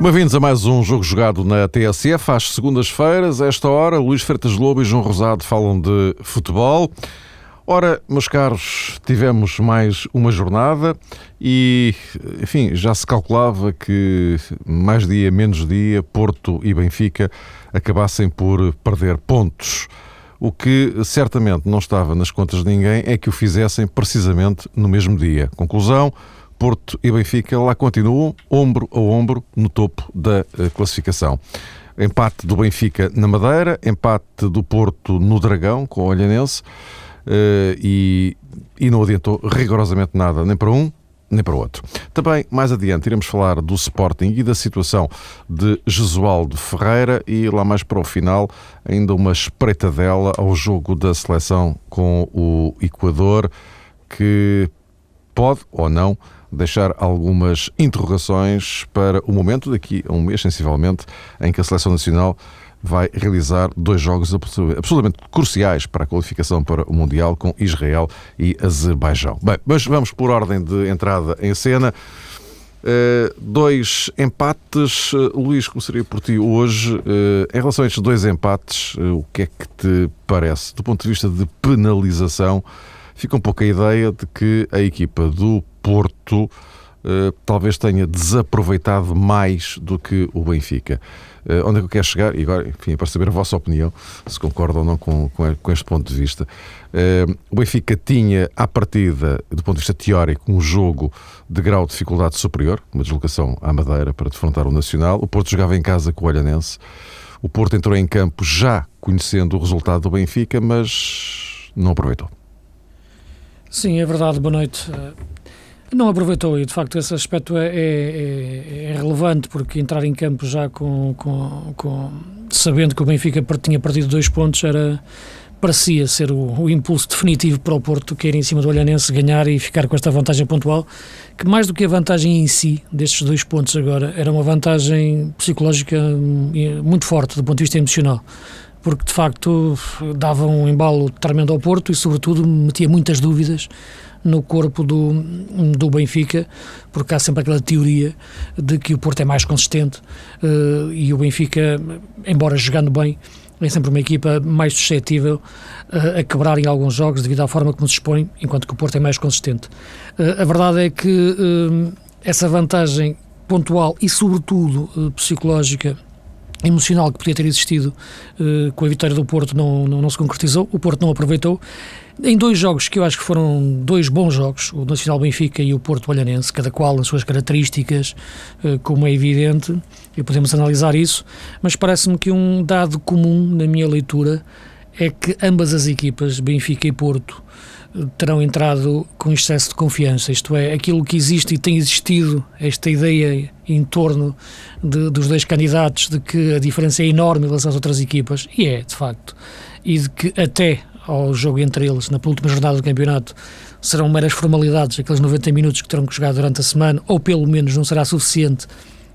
Bem-vindos a mais um jogo jogado na TSF às segundas-feiras. Esta hora, Luís Freitas Lobo e João Rosado falam de futebol. Ora, meus caros, tivemos mais uma jornada e, enfim, já se calculava que mais dia, menos dia, Porto e Benfica acabassem por perder pontos. O que certamente não estava nas contas de ninguém é que o fizessem precisamente no mesmo dia. Conclusão: Porto e Benfica lá continuam, ombro a ombro, no topo da eh, classificação. Empate do Benfica na Madeira, empate do Porto no Dragão, com o Olhanense, eh, e, e não adiantou rigorosamente nada, nem para um, nem para o outro. Também, mais adiante, iremos falar do Sporting e da situação de Jesualdo Ferreira e lá mais para o final, ainda uma espreitadela ao jogo da seleção com o Equador, que pode ou não deixar algumas interrogações para o momento, daqui a um mês, sensivelmente, em que a Seleção Nacional vai realizar dois jogos absolutamente cruciais para a qualificação para o Mundial com Israel e Azerbaijão. Bem, mas vamos por ordem de entrada em cena. Uh, dois empates. Uh, Luís, começaria por ti hoje. Uh, em relação a estes dois empates, o que é que te parece? Do ponto de vista de penalização, fica um pouco a ideia de que a equipa do Porto uh, talvez tenha desaproveitado mais do que o Benfica. Uh, onde é que eu quero chegar? E agora, enfim, para saber a vossa opinião, se concordam ou não com, com, com este ponto de vista. Uh, o Benfica tinha, à partida, do ponto de vista teórico, um jogo de grau de dificuldade superior, uma deslocação à Madeira para defrontar o Nacional. O Porto jogava em casa com o Olhanense. O Porto entrou em campo já conhecendo o resultado do Benfica, mas não aproveitou. Sim, é verdade. Boa noite. Não aproveitou e de facto esse aspecto é, é, é, relevante porque entrar em campo já com, com, com, sabendo que o Benfica tinha perdido dois pontos era parecia ser o, o, impulso definitivo para o Porto que em cima do Olhanense ganhar e ficar com esta vantagem pontual que mais do que a vantagem em si destes dois pontos agora era uma vantagem psicológica hum, muito forte do ponto de vista emocional porque de facto dava um embalo tremendo ao Porto e sobretudo metia muitas dúvidas no corpo do, do Benfica, porque há sempre aquela teoria de que o Porto é mais consistente uh, e o Benfica, embora jogando bem, é sempre uma equipa mais suscetível uh, a quebrar em alguns jogos devido à forma como se expõe, enquanto que o Porto é mais consistente. Uh, a verdade é que essa vantagem pontual e, sobretudo, psicológica emocional que podia ter existido uh, com a vitória do Porto não, não, não, se concretizou, o Porto não aproveitou. Em dois jogos que eu acho que foram dois bons jogos, o Nacional Benfica e o Porto Olhanense, cada qual nas suas características, uh, como é evidente, e podemos analisar isso, mas parece-me que um dado comum na minha leitura é que ambas as equipas, Benfica e Porto, terão entrado com excesso de confiança, isto é, aquilo que existe e tem existido, esta ideia em torno de, dos dois candidatos de que a diferença é enorme em relação às outras equipas, e é, de facto, e de que até ao jogo entre eles, na última jornada do campeonato, serão meras formalidades, aqueles 90 minutos que terão que jogar durante a semana, ou pelo menos não será suficiente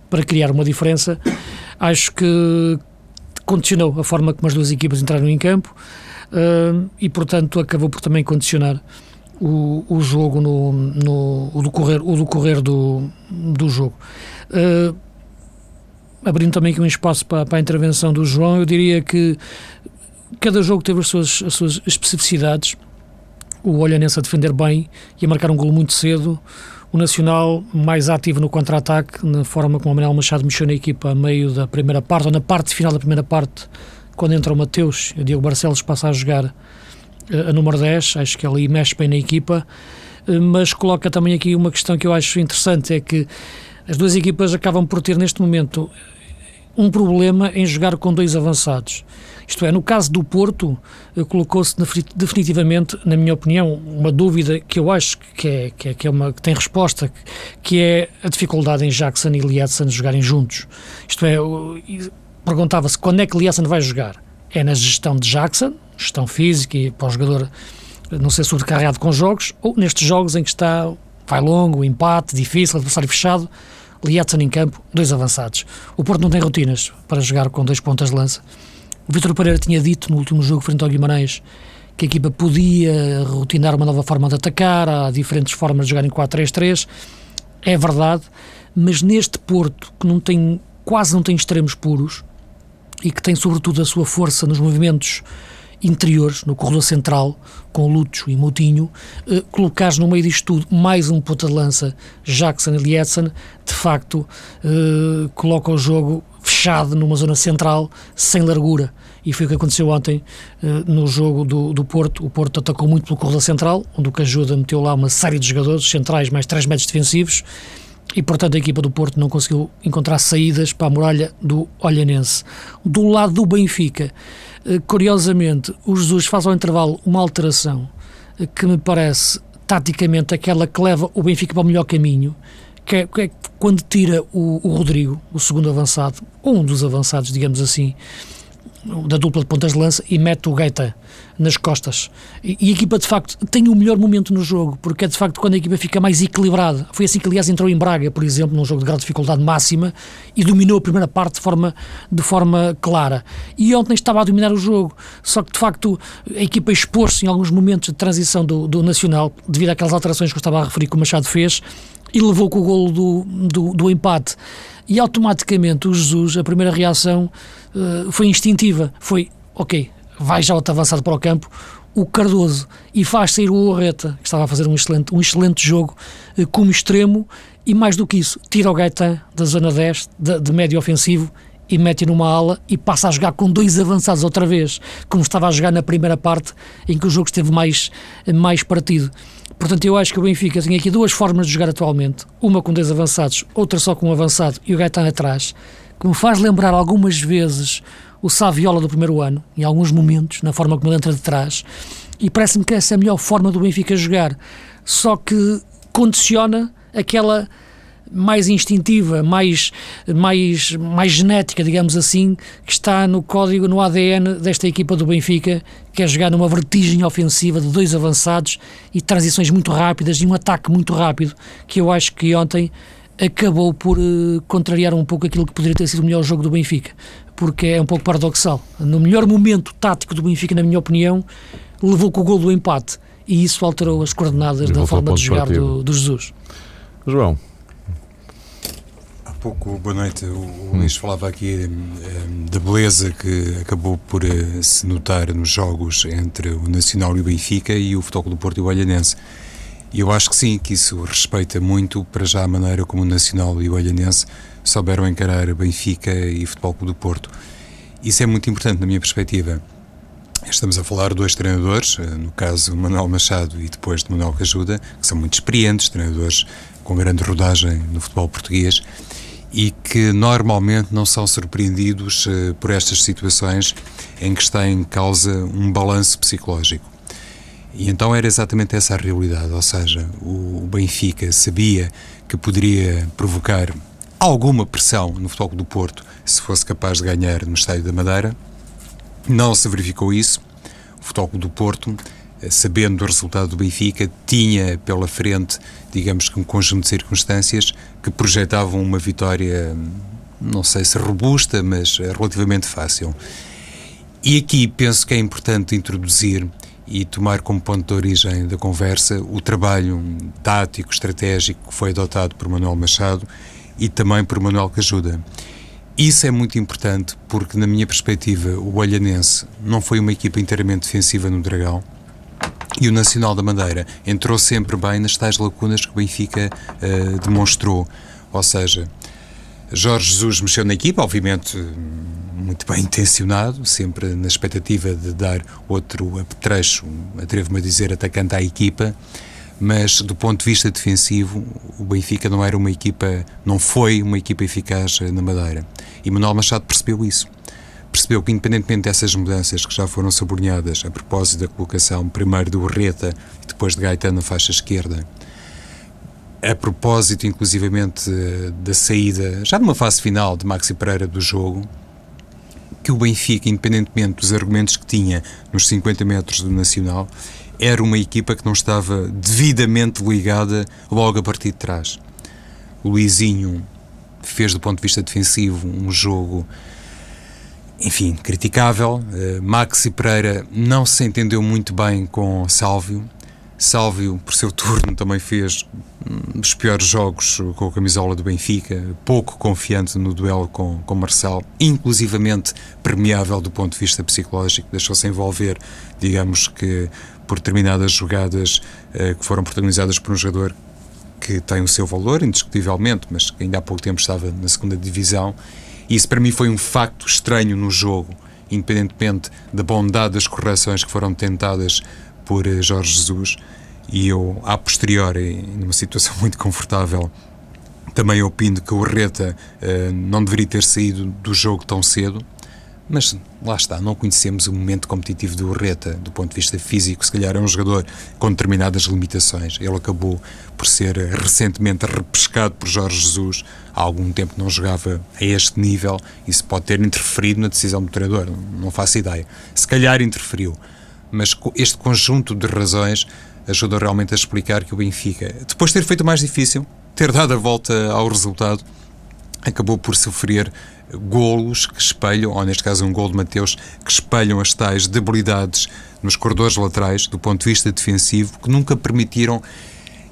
para criar uma diferença, acho que condicionou a forma como as duas equipas entraram em campo, uh, e, portanto, acabou por também condicionar o, o jogo no, no o decorrer, o decorrer do, do jogo. Uh, abrindo também aqui um espaço para, para, a intervenção do João, eu diria que cada jogo teve as suas, as suas especificidades. O Olhanense a defender bem e a marcar um gol muito cedo. O Nacional mais ativo no contra-ataque, na forma como o Manuel Machado mexeu na equipa a meio da primeira parte, ou na parte final da primeira parte, quando entra o Mateus o Diego Barcelos passa a jogar eh, a número 10, acho que ali mexe bem na equipa, eh, mas coloca também aqui uma questão que eu acho interessante, é que as duas equipas acabam por ter neste momento um problema em jogar com dois avançados. Isto é, no caso do Porto, eh, colocou-se definitivamente, na minha opinião, uma dúvida que eu acho que, é, que, é, que, é uma, que tem resposta, que é a dificuldade em Jackson e Liadson jogarem juntos. Isto é, perguntava-se quando é que Liasson vai jogar. É na gestão de Jackson, gestão física e para o jogador não ser sobrecarregado com jogos, ou nestes jogos em que está, vai longo, empate, difícil, adversário fechado, Liatson em campo, dois avançados. O Porto não tem rotinas para jogar com dois pontas de lança. O Vitor Pereira tinha dito no último jogo frente ao Guimarães que a equipa podia rotinar uma nova forma de atacar, há diferentes formas de jogar em 4-3-3. É verdade, mas neste Porto, que não tem quase não tem extremos puros e que tem sobretudo a sua força nos movimentos interiores, no corredor central, com Lúcio e Moutinho, eh, colocares no meio disto tudo mais um ponta de lança, Jackson e Lietzen, de facto eh, coloca o jogo fechado numa zona central, sem largura. E foi o que aconteceu ontem eh, no jogo do, do Porto. O Porto atacou muito pelo corredor central, onde o Cajuda meteu lá uma série de jogadores centrais, mais 3 metros defensivos, e portanto a equipa do Porto não conseguiu encontrar saídas para a muralha do Olhanense. Do lado do Benfica, eh, curiosamente, o Jesus faz ao intervalo uma alteração eh, que me parece taticamente aquela que leva o Benfica para o melhor caminho, que é, que é quando tira o, o, Rodrigo, o segundo avançado, ou um dos avançados, digamos assim, da dupla de pontas de lança, e mete o Gaeta nas costas. E, a equipa, de facto, tem o melhor momento no jogo, porque é, de facto, quando a equipa fica mais equilibrada. Foi assim que, aliás, entrou em Braga, por exemplo, num jogo de grande dificuldade máxima, e dominou a primeira parte de forma, de forma clara. E ontem estava a dominar o jogo, só que, de facto, a equipa expôs-se em alguns momentos de transição do, do Nacional, devido àquelas alterações que eu estava a referir que o Machado fez, e levou com o golo do, do, do empate. E automaticamente o Jesus, a primeira reação uh, foi instintiva. Foi, ok, vai já outro avançado para o campo, o Cardoso, e faz sair o Orreta, que estava a fazer um excelente, um excelente jogo eh, como extremo, e mais do que isso, tira o Gaetan da zona 10, de, de médio ofensivo, e mete numa ala e passa a jogar com dois avançados outra vez, como estava a jogar na primeira parte, em que o jogo esteve mais, mais partido. Portanto, eu acho que o Benfica tem aqui duas formas de jogar atualmente, uma com dois avançados, outra só com um avançado e o Gaetan atrás, que me faz lembrar algumas vezes o Saviola do primeiro ano, em alguns momentos, na forma como ele entra de trás, e parece-me que essa é a melhor forma do Benfica jogar. Só que condiciona aquela mais instintiva, mais, mais, mais genética, digamos assim, que está no código, no ADN desta equipa do Benfica, que é jogar numa vertigem ofensiva de dois avançados e transições muito rápidas e um ataque muito rápido, que eu acho que ontem acabou por uh, contrariar um pouco aquilo que poderia ter sido o melhor jogo do Benfica, porque é um pouco paradoxal. No melhor momento tático do Benfica, na minha opinião, levou com o gol do empate e isso alterou as coordenadas da forma de jogar do, do, Jesus. João. Há pouco, boa noite, o, o Luís falava aqui um, da beleza que acabou por uh, se notar nos jogos entre o Nacional e o Benfica e o Futebol do Porto e o Olhanense. E eu acho que sim, que isso respeita muito para já a maneira como o Nacional e o Olhanense souberam encarar Benfica e Futebol Clube do Porto. Isso é muito importante na minha perspectiva. Estamos a falar de dois treinadores, eh, no caso Manuel Machado e depois de Manuel Cajuda, que são muito experientes, treinadores com grande rodagem no futebol português e que normalmente não são surpreendidos eh, por estas situações em que está em causa um balanço psicológico. E então era exatamente essa a realidade, ou seja, o Benfica sabia que poderia provocar alguma pressão no Futebol do Porto se fosse capaz de ganhar no Estádio da Madeira. Não se verificou isso. O Futebol do Porto, eh, sabendo do resultado do Benfica, tinha pela frente, digamos que um conjunto de circunstâncias que projetavam uma vitória, não sei se robusta, mas eh, relativamente fácil. E aqui penso que é importante introduzir e tomar como ponto de origem da conversa o trabalho tático, estratégico que foi adotado por Manuel Machado e também por Manuel Cajuda. Isso é muito importante porque, na minha perspectiva, o Olhanense não foi uma equipa inteiramente defensiva no Dragão e o Nacional da Madeira entrou sempre bem nas tais lacunas que o Benfica uh, demonstrou. Ou seja, Jorge Jesus mexeu na equipa, obviamente muito bem intencionado, sempre na expectativa de dar outro apetrecho, atrevo-me a dizer, atacante à equipa, mas do ponto de vista defensivo, o Benfica não era uma equipa, não foi uma equipa eficaz na Madeira. E Manuel Machado percebeu isso. Percebeu que, independentemente dessas mudanças que já foram sublinhadas a propósito da colocação primeiro do Reta e depois de Gaetano na faixa esquerda, a propósito, inclusivamente, da saída, já numa fase final, de Maxi Pereira do jogo, que o Benfica, independentemente dos argumentos que tinha nos 50 metros do Nacional, era uma equipa que não estava devidamente ligada logo a partir de trás. O Luizinho fez, do ponto de vista defensivo, um jogo, enfim, criticável. Uh, Maxi Pereira não se entendeu muito bem com Sálvio. Sálvio, por seu turno, também fez dos piores jogos com a camisola do Benfica, pouco confiante no duelo com, com Marcel, inclusivamente premiável do ponto de vista psicológico, deixou-se envolver, digamos que por determinadas jogadas uh, que foram protagonizadas por um jogador que tem o seu valor, indiscutivelmente, mas que ainda há pouco tempo estava na segunda divisão. Isso para mim foi um facto estranho no jogo, independentemente da bondade das correções que foram tentadas por eh, Jorge Jesus. E eu, a posteriori, numa situação muito confortável, também opino que o Reta uh, não deveria ter saído do jogo tão cedo. Mas lá está, não conhecemos o momento competitivo do Urreta do ponto de vista físico. Se calhar é um jogador com determinadas limitações. Ele acabou por ser recentemente repescado por Jorge Jesus. Há algum tempo não jogava a este nível. Isso pode ter interferido na decisão do treinador. Não faço ideia. Se calhar interferiu. Mas este conjunto de razões ajudou realmente a explicar que o Benfica, depois de ter feito mais difícil, ter dado a volta ao resultado, acabou por sofrer golos que espelham, ou neste caso um gol de Mateus, que espelham as tais debilidades nos corredores laterais, do ponto de vista defensivo, que nunca permitiram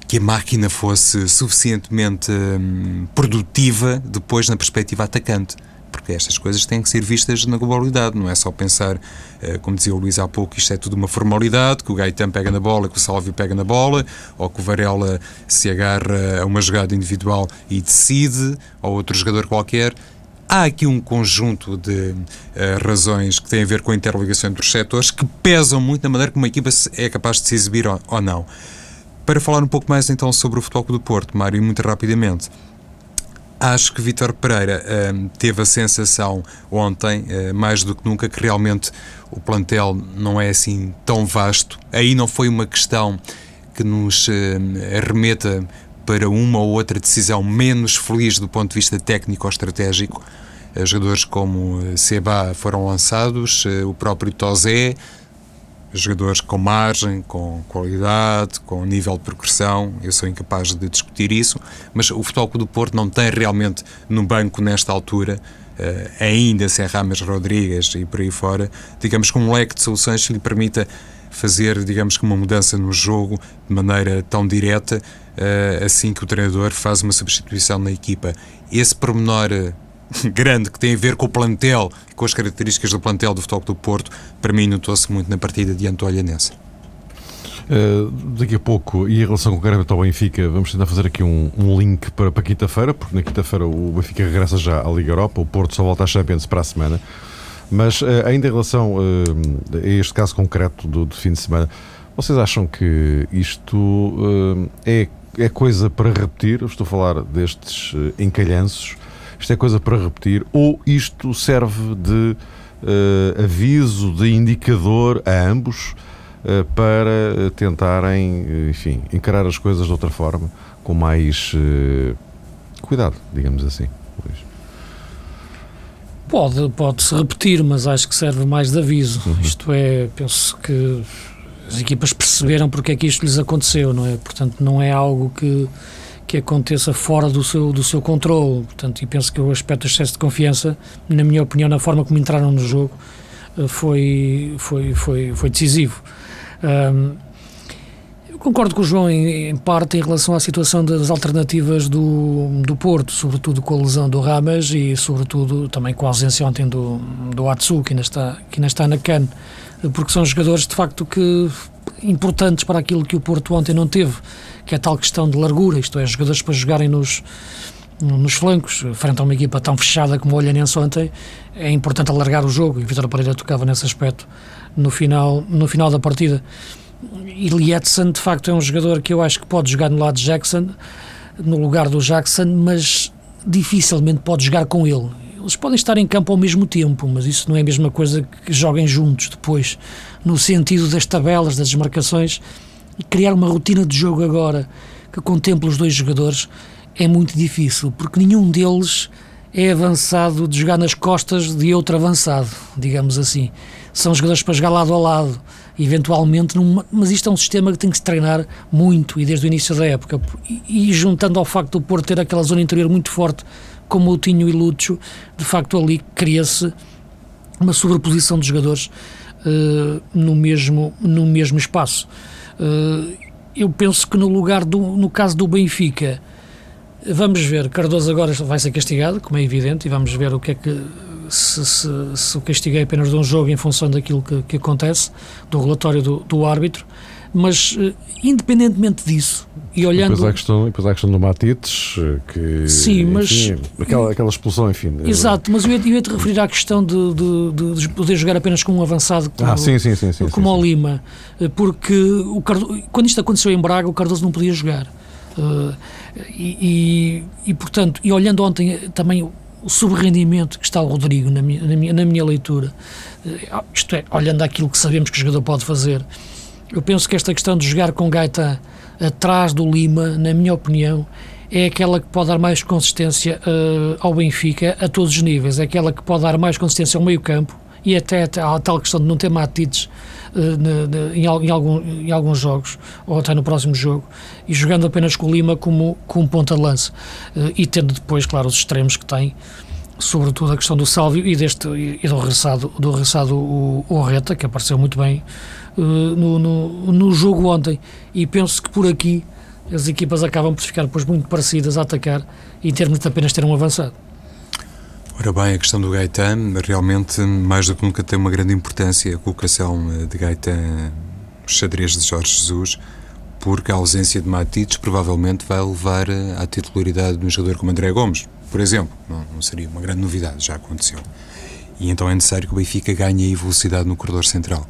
que a máquina fosse suficientemente hum, produtiva depois na perspectiva atacante. Porque estas coisas têm que ser vistas na globalidade, não é só pensar, eh, como dizia o Luís há pouco, isto é tudo uma formalidade, que o Gaetan pega na bola, que o Salvio pega na bola, ou que o Varela se agarra a uma jogada individual e decide, ou outro jogador qualquer. Há aqui um conjunto de uh, razões que têm a ver com a interligação entre os setores que pesam muito na maneira como uma equipa é capaz de se exibir ou, ou não. Para falar um pouco mais então sobre o Futebol do Porto, Mário, muito rapidamente. Acho que Vítor Pereira uh, teve a sensação ontem, uh, mais do que nunca, que realmente o plantel não é assim tão vasto. Aí não foi uma questão que nos uh, arremeta para uma ou outra decisão menos feliz do ponto de vista técnico ou estratégico. Eh, jogadores como eh, Seba foram lançados, o próprio Tozé, jogadores com margem, com qualidade, com nível de progressão, eu sou incapaz de discutir isso, mas o Futebol do Porto não tem realmente no banco nesta altura, ainda sem Rames Rodrigues e por aí fora, digamos que um leque de soluções que lhe permita fazer, digamos que uma mudança no jogo de maneira tão direta uh, assim que o treinador faz uma substituição na equipa. Esse pormenor eh, grande que tem a ver com o plantel, com as características do plantel do Futebol do Porto, para mim notou-se muito na partida diante do Olhanense. Uh, daqui a pouco, e em relação concretamente ao Benfica, vamos tentar fazer aqui um, um link para, para quinta-feira, porque na quinta-feira o Benfica regressa já à Liga Europa, o Porto só volta à Champions para a semana. Mas uh, ainda em relação uh, a este caso concreto do, do, fim de semana, vocês acham que isto é é coisa para repetir, estou a falar destes encalhanços, isto é coisa para repetir, ou isto serve de uh, aviso, de indicador a ambos uh, para tentarem, enfim, encarar as coisas de outra forma, com mais cuidado, digamos assim. Pode, pode-se repetir, mas acho que serve mais de aviso. Uhum. Isto é, penso que as equipas perceberam porque é que isto lhes aconteceu, não é? Portanto, não é algo que, que aconteça fora do seu, do seu controle. Portanto, e penso que o aspecto do excesso de confiança, na minha opinião, na forma como entraram no jogo, eh, foi, foi, foi, foi decisivo. Um, eu concordo com o João em, em, parte em relação à situação das alternativas do, do Porto, sobretudo com a lesão do Ramas e sobretudo também com a ausência ontem do, do Atsu, que ainda está, que ainda está na CAN porque são jogadores de facto que importantes para aquilo que o Porto ontem não teve, que é a tal questão de largura, isto é, jogadores para jogarem nos, nos flancos, frente a uma equipa tão fechada como o Olhanense ontem, é importante alargar o jogo, e Vitor Pereira tocava nesse aspecto no final, no final da partida. E Lietzen, de facto, é um jogador que eu acho que pode jogar no lado de Jackson, no lugar do Jackson, mas dificilmente pode jogar com ele. Eles podem estar em campo ao mesmo tempo, mas isso não é a mesma coisa que joguem juntos depois, no sentido das tabelas, das desmarcações, e criar uma rotina de jogo agora que contemple os dois jogadores é muito difícil, porque nenhum deles é avançado de jogar nas costas de outro avançado, digamos assim. São jogadores para jogar lado a lado, eventualmente, numa, mas isto é um sistema que tem que se treinar muito e desde o início da época. E, e juntando ao facto do Porto ter aquela zona interior muito forte como o Tinho e Lúcio, de facto ali cria-se uma sobreposição de jogadores uh, no, mesmo, no mesmo espaço. Uh, eu penso que no lugar do, no caso do Benfica, vamos ver, Cardoso agora vai ser castigado, como é evidente, e vamos ver o que é que se, se, se o castigo é apenas de um jogo em função daquilo que, que acontece, do relatório do, do árbitro, mas uh, independentemente disso, e olhando... Depois há a questão, depois há a questão do Matites, eh, que... Sim, mas... Enfim, aquela, aquela expulsão, enfim... Exato, mas eu ia, eu ia te referir à questão de, de, de, poder jogar apenas com um avançado como, ah, sim, sim, sim, sim, como sim, o Lima, eh, porque o Cardoso, quando isto aconteceu em Braga, o Cardoso não podia jogar. Uh, e, e, e, portanto, e olhando ontem também o subrendimento que está o Rodrigo na minha, na minha, na minha leitura, uh, isto é, olhando aquilo que sabemos que o jogador pode fazer, eu penso que esta questão de jogar com Gaeta atrás do Lima, na minha opinião, é aquela que pode dar mais consistência uh, ao Benfica a todos os níveis, é aquela que pode dar mais consistência ao meio-campo e até, a tal questão de não ter matites uh, em, em, algum, em, alguns jogos, ou até no próximo jogo, e jogando apenas com o Lima como, como ponta-lança, uh, e tendo depois, claro, os extremos que tem, sobretudo a questão do Sálvio e, deste, e do regressado, do regressado o, o Reta, que apareceu muito bem uh, no, no, no, jogo ontem. E penso que por aqui as equipas acabam por ficar depois muito parecidas a atacar em termos de apenas ter um avançado. Ora bem, a questão do Gaetan realmente, mais do que nunca, tem uma grande importância a colocação eh, de Gaetan xadrez de Jorge Jesus, porque a ausência de Matites provavelmente vai levar eh, à titularidade de um jogador como André Gomes, por exemplo. Não, não seria uma grande novidade, já aconteceu. E então é necessário que o Benfica ganhe velocidade no corredor central.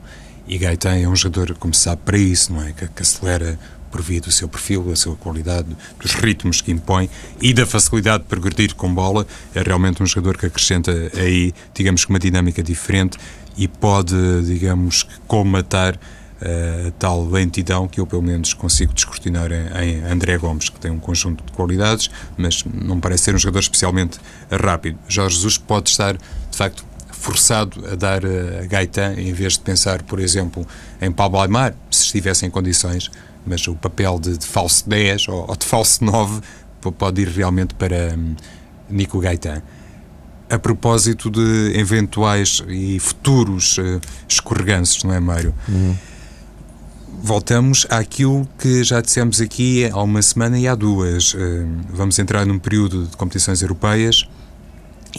E Gaetan é um jogador, como se sabe, para isso, não é? Que, que acelera por via do seu perfil, da sua qualidade, dos ritmos que impõe e da facilidade de progredir com bola. É realmente um jogador que acrescenta aí, digamos que uma dinâmica diferente e pode, digamos, comatar uh, tal lentidão que eu, pelo menos, consigo descortinar em, em, André Gomes, que tem um conjunto de qualidades, mas não parece ser um jogador especialmente rápido. Jorge Jesus pode estar, de facto, forçado a dar a Gaetan, em vez de pensar, por exemplo, em Pablo Aymar, se estivesse em condições, mas o papel de, de falso 10 ou, ou, de falso 9 pode ir realmente para um, Nico Gaetan. A propósito de eventuais e futuros uh, escorreganços, não é, Mário? Uhum. Voltamos àquilo que já dissemos aqui há uma semana e há duas. Uh, vamos entrar num período de competições europeias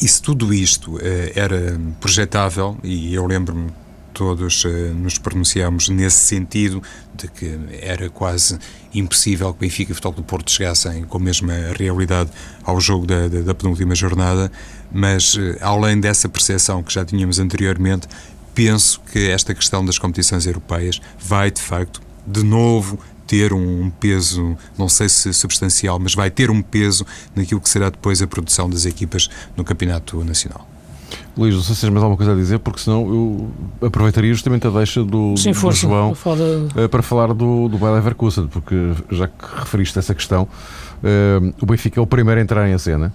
e se tudo isto uh, era projetável, e eu lembro-me todos uh, nos pronunciamos nesse sentido, de que era quase impossível que Benfica e Futebol do Porto chegassem com a mesma realidade ao jogo da, da, da penúltima jornada, mas uh, além dessa percepção que já tínhamos anteriormente, penso que esta questão das competições europeias vai de facto de novo ter um peso, não sei se substancial, mas vai ter um peso naquilo que será depois a produção das equipas no Campeonato Nacional. Luís, não sei se tens mais alguma coisa a dizer, porque senão eu aproveitaria justamente a deixa do, Sim, do João para, eh, para falar do, do Bayer Leverkusen, porque já que referiste essa questão, uh, o Benfica é o primeiro a entrar em cena.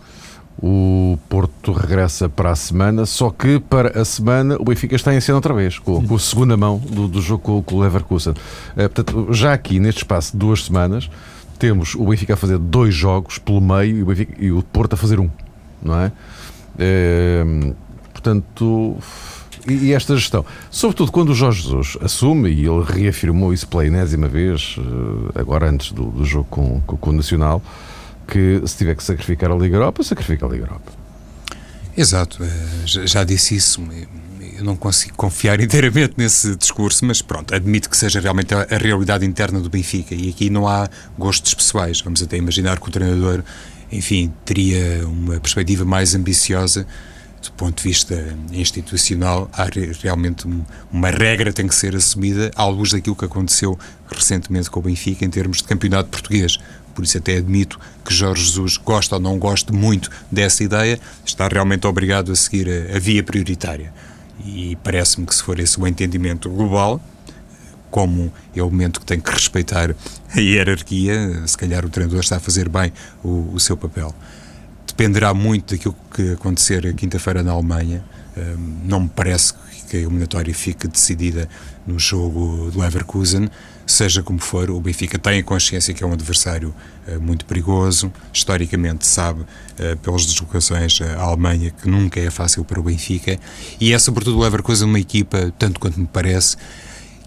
O Porto regressa para a semana, só que para a semana o Benfica está em cena outra vez, com, com a segunda mão do, do jogo com, o Leverkusen. Uh, portanto, já aqui, neste espaço de duas semanas, temos o Benfica a fazer dois jogos pelo meio e o, Benfica, e o Porto a fazer um, não é? Uh, portanto, e, e, esta gestão, sobretudo quando o Jorge Jesus assume, e ele reafirmou isso pela enésima vez, uh, agora antes do, do jogo com, com, com o Nacional que se tiver que sacrificar a Liga Europa, sacrifica a Liga Europa. Exato, eh, já disse isso. Eu não consigo confiar inteiramente nesse discurso, mas pronto, admito que seja realmente a realidade interna do Benfica e aqui não há gostos pessoais. Vamos até imaginar que o treinador, enfim, teria uma perspectiva mais ambiciosa do ponto de vista institucional, há realmente uma regra tem que ser assumida à luz daquilo que aconteceu recentemente com o Benfica em termos de campeonato português por isso até admito que Jorge Jesus gosta ou não goste muito dessa ideia, está realmente obrigado a seguir a, a via prioritária. E parece-me que se for esse o entendimento global, como elemento que tem que respeitar a hierarquia, se calhar o treinador está a fazer bem o, o seu papel. Dependerá muito daquilo que acontecer quinta-feira na Alemanha. Um, não me parece que a eliminatória fique decidida no jogo do Leverkusen. Seja como for, o Benfica tem a consciência que é um adversário uh, muito perigoso. Historicamente, sabe, uh, pelas deslocações à Alemanha, que nunca é fácil para o Benfica. E é, sobretudo, o Leverkusen uma equipa, tanto quanto me parece,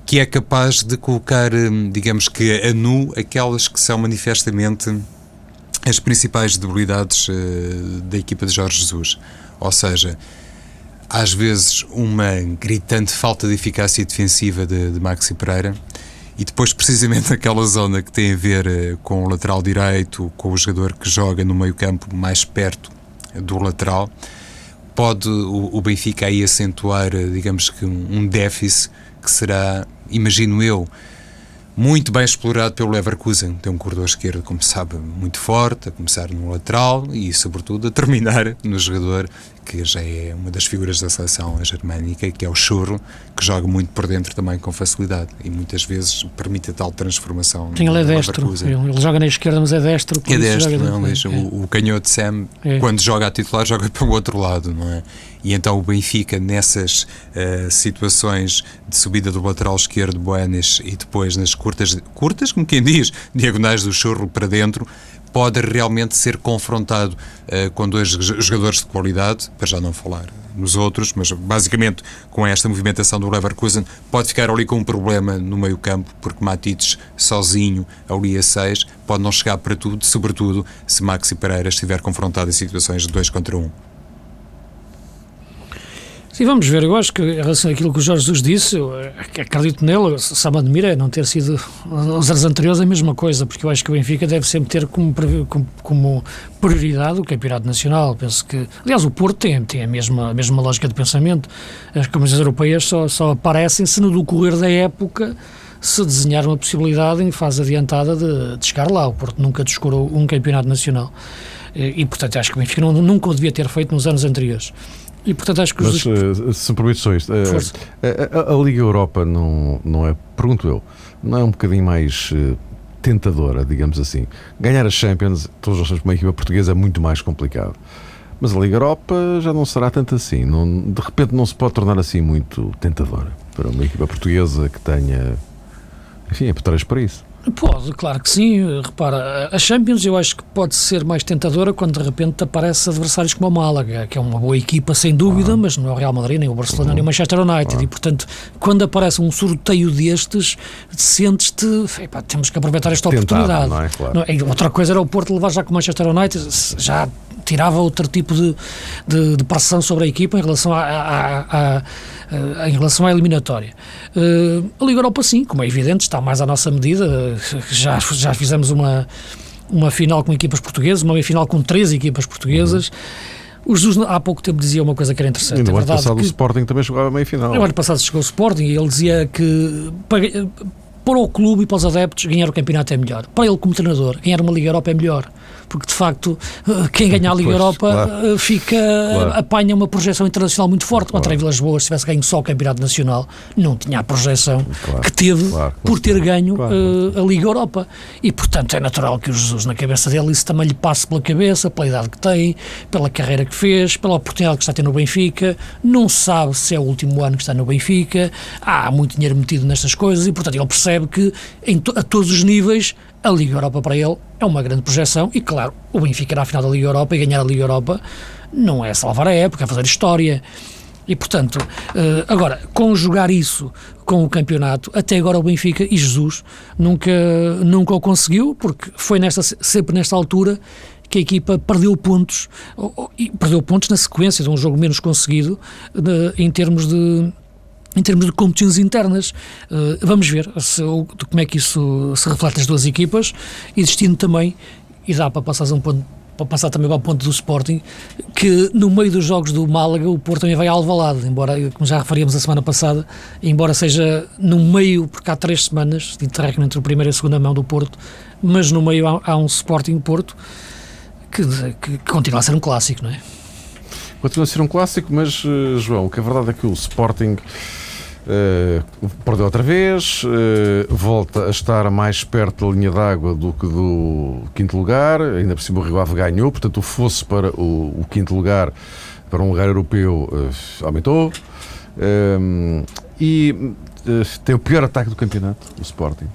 que é capaz de colocar, hum, digamos que a nu, aquelas que são manifestamente as principais debilidades uh, da equipa de Jorge Jesus. Ou seja, às vezes uma gritante falta de eficácia defensiva de, de Maxi Pereira e depois precisamente aquela zona que tem a ver uh, com o lateral direito, com o jogador que joga no meio campo mais perto do lateral, pode o, o Benfica aí acentuar, uh, digamos que um, um déficit que será, imagino eu, muito bem explorado pelo Leverkusen. Tem um corredor esquerdo, como sabe, muito forte, a começar no lateral e, sobretudo, a terminar no jogador que já é uma das figuras da seleção germânica, que é o Churro, que joga muito por dentro também com facilidade e muitas vezes permite a tal transformação. Sim, ele é destro, ele joga na esquerda, mas é destro. É destro, não, é. o, o canhoto Sam, é. quando joga a titular, joga para o outro lado, não é? E então o Benfica, nessas uh, situações de subida do lateral esquerdo, Boanes, e depois nas curtas, curtas, como quem diz, diagonais do churro para dentro, pode realmente ser confrontado uh, com dois jogadores de qualidade, para já não falar nos outros, mas basicamente com esta movimentação do Leverkusen pode ficar ali com um problema no meio campo, porque Matites sozinho ali a 6 pode não chegar para tudo, sobretudo se Maxi Pereira estiver confrontado em situações de 2 contra 1. Um. Sim, vamos ver. Eu acho que, em relação àquilo que o Jorge Jesus disse, eu acredito nele. Só me admira é não ter sido os anos anteriores a mesma coisa, porque eu acho que o Benfica deve sempre ter como, como, prioridade o Campeonato Nacional. Penso que, aliás, o Porto tem, tem a, mesma, a mesma lógica de pensamento. As comissões europeias só, só aparecem se no decorrer da época se desenhar uma possibilidade em fase adiantada de, de chegar lá. O Porto nunca descurou um campeonato nacional. E, e, portanto, acho que o Benfica não, nunca o devia ter feito nos anos anteriores. E portanto acho que os. Mas, uh, se me permite só isto, uh, a, a, a, Liga Europa não, não é, pergunto eu, não é um bocadinho mais tentadora, digamos assim. Ganhar a Champions, todos nós sabemos que uma equipa portuguesa é muito mais complicado. Mas a Liga Europa já não será tanto assim. Não, de repente não se pode tornar assim muito tentadora para uma equipa portuguesa que tenha. Enfim, é por para isso. Pode, claro que sim. Repara, a Champions eu acho que pode ser mais tentadora quando de repente aparece adversários como a Málaga, que é uma boa equipa sem dúvida, mas não é o Real Madrid, nem o Barcelona, nem o Manchester United. E portanto, quando aparece um sorteio destes, sentes-te, temos que aproveitar esta Tentado, oportunidade. É? Claro. Não, outra coisa era o Porto levar já com o Manchester United, já tirava outro tipo de, de, de pressão sobre a equipa em relação, a em relação à eliminatória. Uh, a Liga Europa, sim, como é evidente, está mais à nossa medida. Já, já fizemos uma, uma final com equipas portuguesas, uma final com três equipas portuguesas. Uhum. Jesus há pouco tempo dizia uma coisa que era interessante. E no é ano passado que, o Sporting também chegou à meia-final. No ano passado chegou o Sporting e ele dizia que para o clube e para os adeptos ganhar o campeonato é melhor. Para ele como treinador, ganhar uma Liga Europa é melhor porque de facto eh, quem ganha a Liga pois, Europa claro. Eh, fica, claro. apanha uma projeção internacional muito forte. Claro. O André Vilas Boas, se tivesse ganho só o Campeonato Nacional, não tinha a projeção que teve por ter ganho uh, a Liga Europa. E portanto é natural que o Jesus, na cabeça dele, isso também lhe passe pela cabeça, pela idade que tem, pela carreira que fez, pela oportunidade que está a ter no Benfica. Não sabe se é o último ano que está no Benfica, há muito dinheiro metido nestas coisas e portanto ele percebe que em to a todos os níveis a Liga Europa para ele é uma grande projeção e, claro, o Benfica na final da Liga Europa e ganhar a Liga Europa não é salvar a época, é fazer história. E, portanto, uh, agora, conjugar isso com o campeonato, até agora o Benfica e Jesus nunca, nunca o conseguiu, porque foi nesta, sempre nesta altura que a equipa perdeu pontos, e perdeu pontos na sequência de um jogo menos conseguido em termos de em termos de competições internas. Uh, vamos ver se, como é que isso se reflete nas duas equipas, existindo também, e dá para passar um ponto para passar também para o ponto do Sporting, que no meio dos jogos do Málaga o Porto também vai ao embora, como já referíamos a semana passada, embora seja no meio, porque há três semanas de interregno entre a primeira e a segunda mão do Porto, mas no meio há, há um Sporting Porto que, que, que continua a ser um clássico, não é? Continua a ser um clássico, mas, uh, João, o que é verdade é que o Sporting Uh, perdeu outra vez, uh, volta a estar mais perto da linha d'água do que do quinto lugar, ainda por cima o Rio Ave ganhou, portanto o fosse para o, o quinto lugar, para um lugar europeu, uh, aumentou. e tem o pior ataque do campeonato, o Sporting,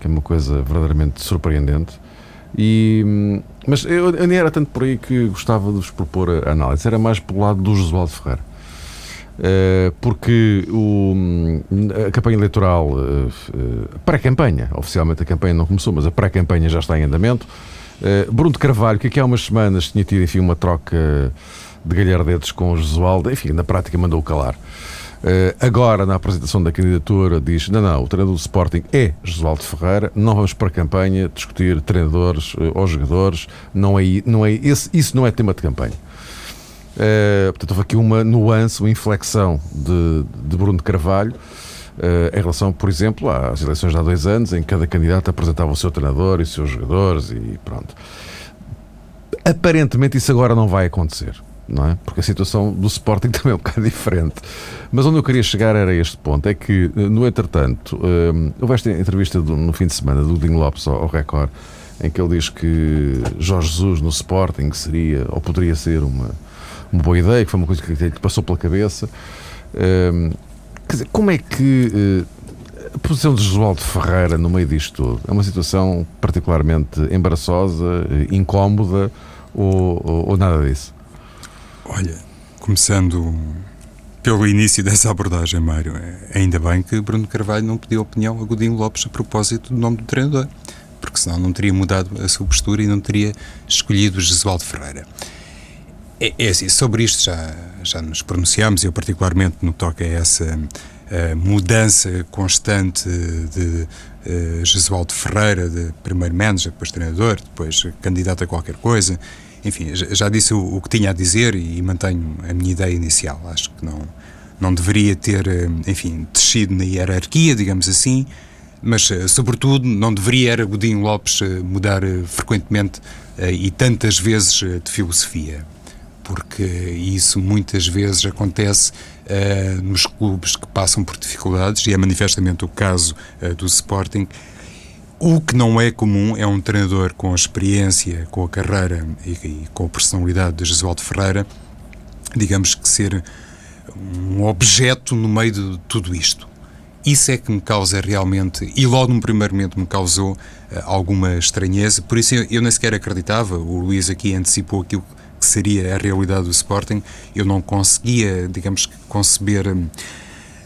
que é uma coisa verdadeiramente surpreendente. E, mas eu, eu nem era tanto por aí que gostava de vos propor a análise, era mais pelo lado do Josualdo Ferreira porque o, a campanha eleitoral, uh, pré-campanha, oficialmente a campanha não começou, mas a pré-campanha já está em andamento. Bruno de Carvalho, que aqui há umas semanas tinha tido enfim, uma troca de galhardetes com o Jesualdo, enfim, na prática mandou-o calar. agora, na apresentação da candidatura, diz: não, não, o treinador do Sporting é Jesualdo Ferreira, não vamos para a campanha discutir treinadores ou jogadores, não é, não é, esse, isso não é tema de campanha. Uh, portanto, houve aqui uma nuance, uma inflexão de, de Bruno de Carvalho uh, em relação, por exemplo, às eleições de há dois anos, em que cada candidato apresentava o seu treinador e os seus jogadores e pronto. Aparentemente isso agora não vai acontecer, não é? Porque a situação do Sporting também é um bocado diferente. Mas onde eu queria chegar era este ponto: é que, eh, no entretanto, uh, houve esta entrevista do, no fim de semana do Dinho Lopes ao, ao Record, em que ele diz que Jorge Jesus no Sporting seria ou poderia ser uma uma boa ideia, que foi uma coisa que lhe passou pela cabeça. Um, quer dizer, como é que uh, a posição de Josualdo Ferreira no meio disto tudo é uma situação particularmente embaraçosa, incómoda ou, ou, ou nada disso? Olha, começando pelo início dessa abordagem, Mário, é, ainda bem que Bruno Carvalho não pediu opinião a Godinho Lopes a propósito do nome do treinador, porque senão não teria mudado a sua postura e não teria escolhido Jesualdo Ferreira. É, é assim, sobre isto já, já nos pronunciámos, eu particularmente no que toca a essa mudança constante de uh, Jesualdo Ferreira, de primeiro manager, depois treinador, depois candidato a qualquer coisa. Enfim, já, disse o, o, que tinha a dizer e, e, mantenho a minha ideia inicial. Acho que não, não deveria ter, eh, enfim, descido na hierarquia, digamos assim, mas, eh, sobretudo, não deveria era Godinho Lopes mudar frequentemente e tantas vezes de filosofia porque isso muitas vezes acontece uh, nos clubes que passam por dificuldades, e é manifestamente o caso uh, do Sporting. O que não é comum é um treinador com a experiência, com a carreira e, e com a personalidade de Jesualdo Ferreira, digamos que ser um objeto no meio de tudo isto. Isso é que me causa realmente, e logo no primeiro momento me causou uh, alguma estranheza, por isso eu, eu nem sequer acreditava, o Luís aqui antecipou aquilo que seria a realidade do Sporting, eu não conseguia, digamos, conceber hum,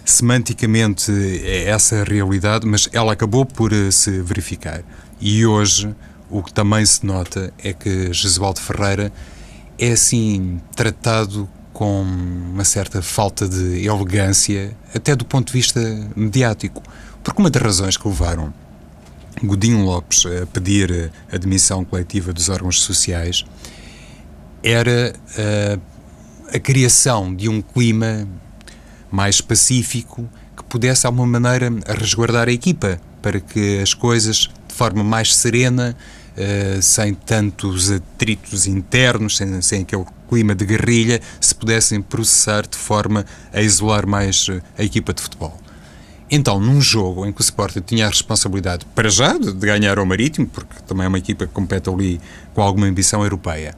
semanticamente eh, essa realidade, mas ela acabou por eh, se verificar. E hoje o que também se nota é que Jesualdo Ferreira é assim tratado com uma certa falta de elegância, até do ponto de vista mediático. Porque uma das razões que levaram Godinho Lopes a pedir a admissão coletiva dos órgãos sociais era uh, a criação de um clima mais pacífico que pudesse, de alguma maneira, resguardar a equipa para que as coisas, de forma mais serena, uh, sem tantos atritos internos, sem, sem aquele clima de guerrilha, se pudessem processar de forma a isolar mais a equipa de futebol. Então, num jogo em que o Sporting tinha a responsabilidade, para já, de ganhar ao Marítimo, porque também é uma equipa que compete ali com alguma ambição europeia,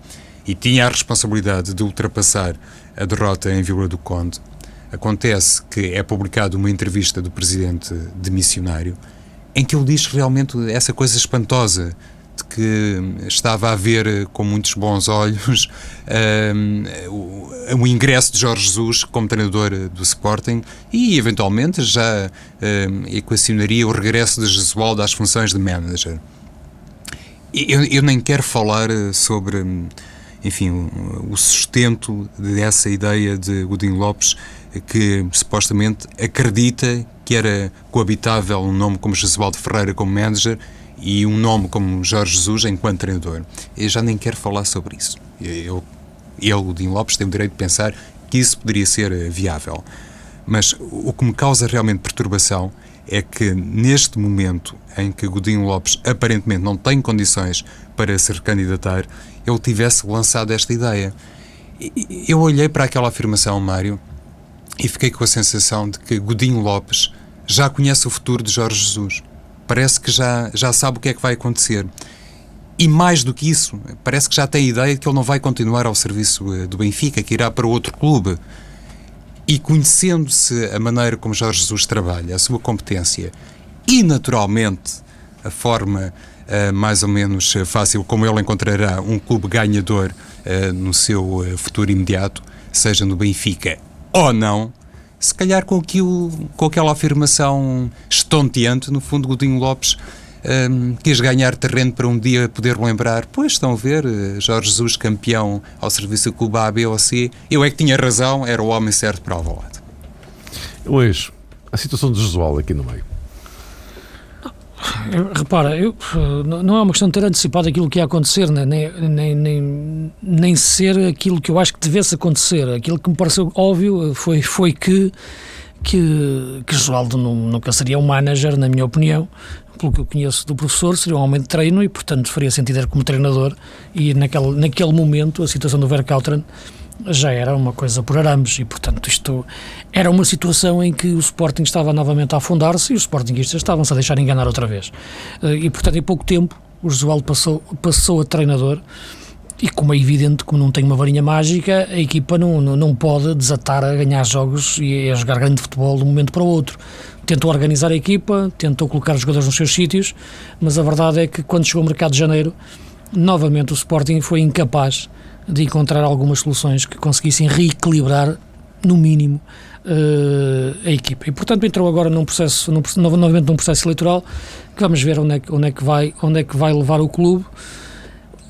e tinha a responsabilidade de ultrapassar a derrota em Vila do Conde, acontece que é publicada uma entrevista do presidente de missionário em que ele diz realmente essa coisa espantosa de que estava a ver com muitos bons olhos um, o, o, ingresso de Jorge Jesus como treinador do Sporting e eventualmente já um, equacionaria o regresso de Jesualdo às funções de manager. Eu, eu nem quero falar sobre enfim, o sustento dessa ideia de Godinho Lopes, que supostamente acredita que era coabitável um nome como Jesualdo Ferreira como manager e um nome como Jorge Jesus enquanto treinador. Eu já nem quero falar sobre isso. Eu, ele, Godinho Lopes, tem o direito de pensar que isso poderia ser eh, viável. Mas o que me causa realmente perturbação é que neste momento em que Godinho Lopes aparentemente não tem condições para se recandidatar, ele tivesse lançado esta ideia. Eu olhei para aquela afirmação, Mário, e fiquei com a sensação de que Godinho Lopes já conhece o futuro de Jorge Jesus. Parece que já, já sabe o que é que vai acontecer. E mais do que isso, parece que já tem a ideia de que ele não vai continuar ao serviço eh, do Benfica, que irá para outro clube. E conhecendo-se a maneira como Jorge Jesus trabalha, a sua competência e, naturalmente, a forma mais ou menos fácil como ele encontrará um clube ganhador uh, no seu futuro imediato, seja no Benfica ou não, se calhar com, aquilo, com aquela afirmação estonteante, no fundo, Godinho Lopes um, quis ganhar terreno para um dia poder lembrar, pois estão a ver, eh, Jorge Jesus campeão ao serviço do clube A, B ou C, eu é que tinha razão, era o homem certo para o lado. Luís, a situação de Jesual aqui no meio. Repara, eu, não é uma questão de ter antecipado aquilo que ia acontecer, né? nem, nem, nem, nem ser aquilo que eu acho que devesse acontecer. Aquilo que me pareceu óbvio foi, foi que, que, que Josualdo nunca seria um manager, na minha opinião, pelo que eu conheço do professor, seria um homem de treino e, portanto, faria sentido ir como treinador. E naquele, naquele momento, a situação do Verkautren já era uma coisa por arames e, portanto, isto era uma situação em que o Sporting estava novamente a afundar-se e os Sportingistas estavam-se a deixar enganar outra vez. Eh, e, portanto, em pouco tempo, o Josualdo passou, passou a treinador e, como é evidente, como não tem uma varinha mágica, a equipa não, não, não pode desatar a ganhar jogos e a jogar grande futebol de um momento para o outro tentou organizar a equipa, tentou colocar os jogadores nos seus sítios, mas a verdade é que quando chegou o mercado de janeiro, novamente o Sporting foi incapaz de encontrar algumas soluções que conseguissem reequilibrar, no mínimo, uh, a equipa. E portanto entrou agora num processo, num, novamente num processo eleitoral, que vamos ver onde é, onde é, que, vai, onde é que vai levar o clube.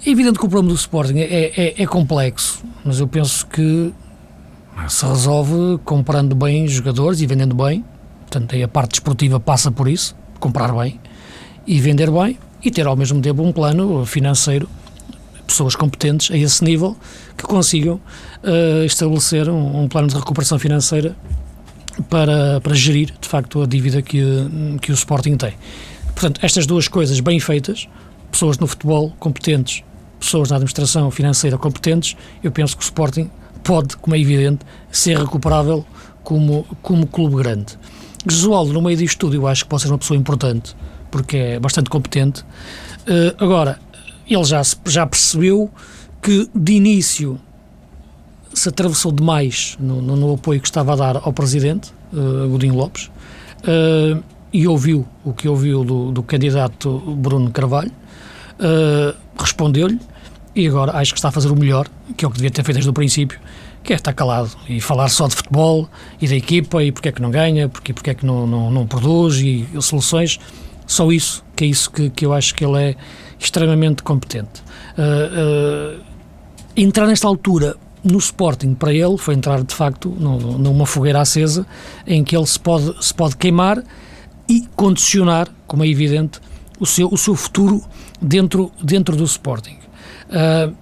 É evidente que o problema do Sporting é, é, é complexo, mas eu penso que se resolve comprando bem jogadores e vendendo bem, Portanto, aí a parte desportiva passa por isso, comprar bem e vender bem e ter ao mesmo tempo um plano financeiro, pessoas competentes a esse nível que consigam uh, estabelecer um, um, plano de recuperação financeira para, para gerir, de facto, a dívida que, que o Sporting tem. Portanto, estas duas coisas bem feitas, pessoas no futebol competentes, pessoas na administração financeira competentes, eu penso que o Sporting pode, como é evidente, ser recuperável como, como clube grande. Gesualdo, no meio disto tudo, eu acho que pode ser uma pessoa importante, porque é bastante competente. Uh, agora, ele já, já percebeu que de início se atravessou demais no, no, no apoio que estava a dar ao presidente, uh, Godinho Lopes, uh, e ouviu o que ouviu do, do candidato Bruno Carvalho, uh, respondeu-lhe, e agora acho que está a fazer o melhor, que é o que devia ter feito desde o princípio, que é estar calado e falar só de futebol e da equipa e porque é que não ganha, porque, porque é que não, não, não produz e, e soluções. Só isso, que é isso que, que eu acho que ele é extremamente competente. Uh, uh, entrar nesta altura no Sporting para ele foi entrar de facto numa fogueira acesa em que ele se pode, se pode queimar e condicionar, como é evidente, o seu, o seu futuro dentro, dentro do Sporting. Uh,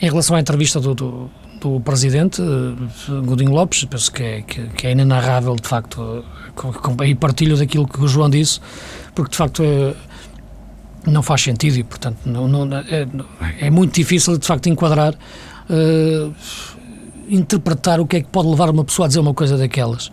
em relação à entrevista do, do do presidente eh, Godinho Lopes, penso que é, que, que é inenarrável, de facto, e partilho daquilo que o João disse, porque de facto é, não faz sentido e, portanto, não, não é, é, muito difícil de facto enquadrar, uh, interpretar o que é que pode levar uma pessoa a dizer uma coisa daquelas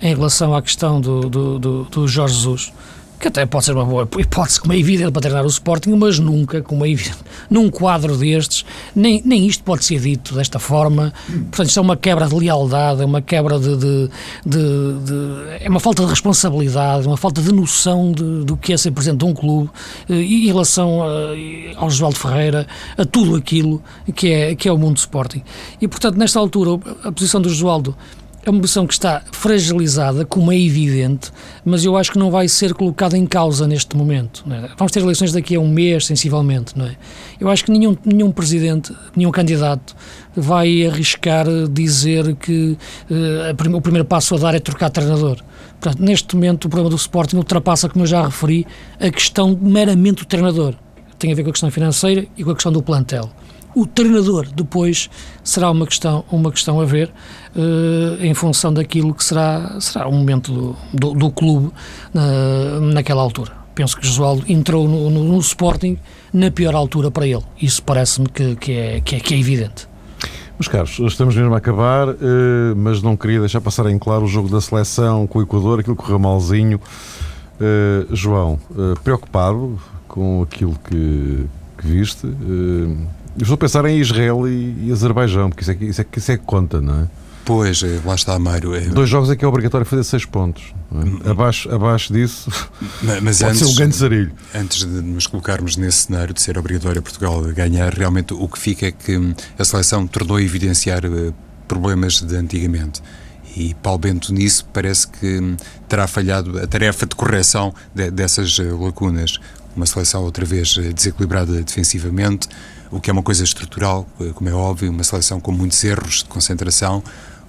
em relação à questão do, do, do, do Jorge Jesus que até pode ser uma boa hipótese, como é evidente, para treinar o Sporting, mas nunca, como é evidente, num quadro destes, nem, nem isto pode ser dito desta forma. Portanto, isto é uma quebra de lealdade, é uma quebra de, de, de, de é uma falta de responsabilidade, uma falta de noção do que é ser presidente de um clube eh, e em relação a, ao Josualdo Ferreira, a tudo aquilo que é, que é o mundo do Sporting. E, portanto, nesta altura, a posição do Josualdo é uma posição que está fragilizada, como é evidente, mas eu acho que não vai ser colocada em causa neste momento. É? Vamos ter eleições daqui a um mês, sensivelmente. Não é? Eu acho que nenhum, nenhum presidente, nenhum candidato vai arriscar dizer que uh, o primeiro passo a dar é trocar treinador. Portanto, neste momento, o problema do Sporting ultrapassa, como eu já referi, a questão meramente do treinador. Tem a ver com a questão financeira e com a questão do plantel. O treinador depois será uma questão, uma questão a ver uh, em função daquilo que será, será o momento do, do, do clube uh, naquela altura. Penso que Josualdo entrou no, no, no, Sporting na pior altura para ele. Isso parece-me que, que, é, que, é, que é evidente. Meus caros, estamos mesmo a acabar, uh, mas não queria deixar passar em claro o jogo da seleção com o Equador, aquilo correu malzinho. Uh, João, preocupado com aquilo que, que viste? Estou a pensar em Israel e, e Azerbaijão, porque isso é, isso, é, isso é que conta, não é? Pois, é, lá está, Mário. É... Dois jogos é que é obrigatório fazer seis pontos. É? Abaixo, abaixo disso, mas, mas pode antes, ser um grande sarilho. Antes de nos colocarmos nesse cenário de ser obrigatório Portugal ganhar, realmente o que fica é que a seleção tornou a evidenciar eh, problemas de antigamente. E Paulo Bento nisso parece que terá falhado a tarefa de correção de, dessas lacunas. Uma seleção outra vez desequilibrada defensivamente, o que é uma coisa estrutural, como é óbvio, uma seleção com muitos erros de concentração,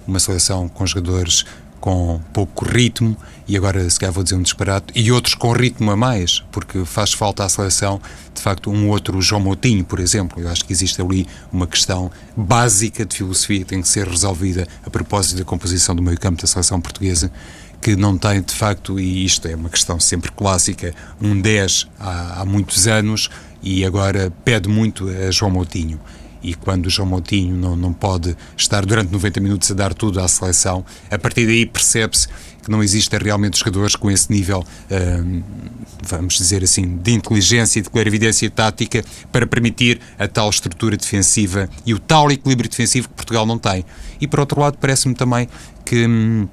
uma seleção com jogadores com pouco ritmo, e agora se calhar vou dizer um disparate, e outros com ritmo a mais, porque faz falta à seleção, de facto, um outro João Moutinho, por exemplo. Eu acho que existe ali uma questão básica de filosofia que tem que ser resolvida a propósito da composição do meio campo da seleção portuguesa, que não tem, de facto, e isto é uma questão sempre clássica, um 10 há, há muitos anos e agora pede muito a João Moutinho e quando o João Moutinho não, não pode estar durante 90 minutos a dar tudo à seleção, a partir daí percebe-se que não existem realmente jogadores com esse nível, hum, vamos dizer assim, de inteligência e de clarividência tática para permitir a tal estrutura defensiva e o tal equilíbrio defensivo que Portugal não tem. E por outro lado, parece-me também que. Hum,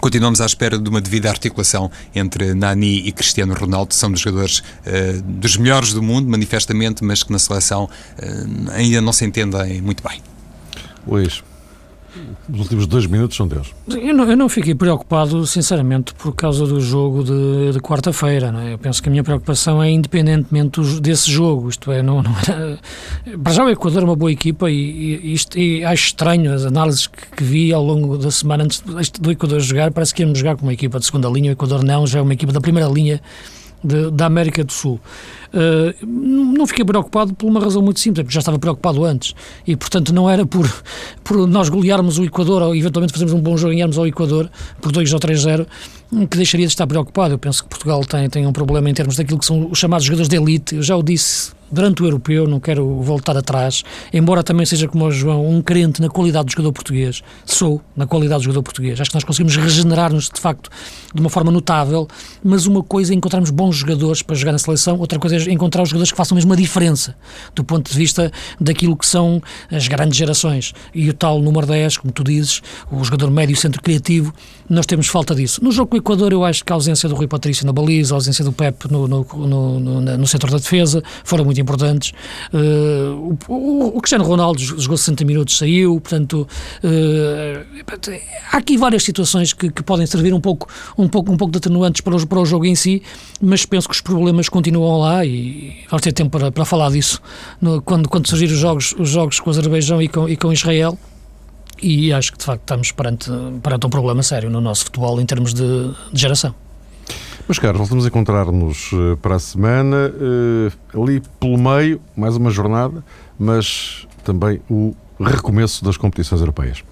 Continuamos à espera de uma devida articulação entre Nani e Cristiano Ronaldo. São dos jogadores uh, dos melhores do mundo, manifestamente, mas que na seleção uh, ainda não se entendem muito bem. Luís, os últimos dois minutos são Deus. Eu não, eu não fiquei preocupado, sinceramente, por causa do jogo de, de quarta-feira. É? Eu penso que a minha preocupação é independentemente desse jogo. Isto é, não, não era... Para já o Equador é uma boa equipa e, e, isto, e acho estranho as análises que, que, vi ao longo da semana antes do Equador jogar. Parece que íamos jogar com uma equipa de segunda linha. O Equador não, já é uma equipa da primeira linha de, da América do Sul. Uh, não fiquei preocupado por uma razão muito simples, porque já estava preocupado antes e, portanto, não era por, por nós golearmos o Equador ou eventualmente fazermos um bom jogo e ganharmos ao Equador por 2 ou 3-0 que deixaria de estar preocupado. Eu penso que Portugal tem, tem um problema em termos daquilo que são os chamados jogadores de elite. Eu já o disse durante o europeu, não quero voltar atrás, embora também seja como o João, um crente na qualidade do jogador português, sou na qualidade do jogador português. Acho que nós conseguimos regenerar-nos de facto de uma forma notável, mas uma coisa é encontrarmos bons jogadores para jogar na seleção, outra coisa é encontrar os jogadores que façam mesmo a diferença do ponto de vista daquilo que são as grandes gerações. E o tal número 10, como tu dizes, o jogador médio centro criativo, nós temos falta disso. No jogo com o Equador, eu acho que a ausência do Rui Patrício na baliza, a ausência do Pep no, no, no, no, no setor da defesa foram muito muito importantes. Uh, o, o, Cristiano Ronaldo jogou 60 minutos, saiu, portanto, uh, há aqui várias situações que, que, podem servir um pouco, um pouco, um pouco de atenuantes para o, para o jogo em si, mas penso que os problemas continuam lá e vamos ter tempo para, para falar disso no, quando, quando surgir os jogos, os jogos com o Azerbaijão e com, e com Israel e acho que de facto estamos perante, perante um problema sério no nosso futebol em termos de, de geração. Mas, voltamos a encontrar-nos eh, para a semana, uh, ali pelo meio, mais uma jornada, mas também o recomeço das competições europeias.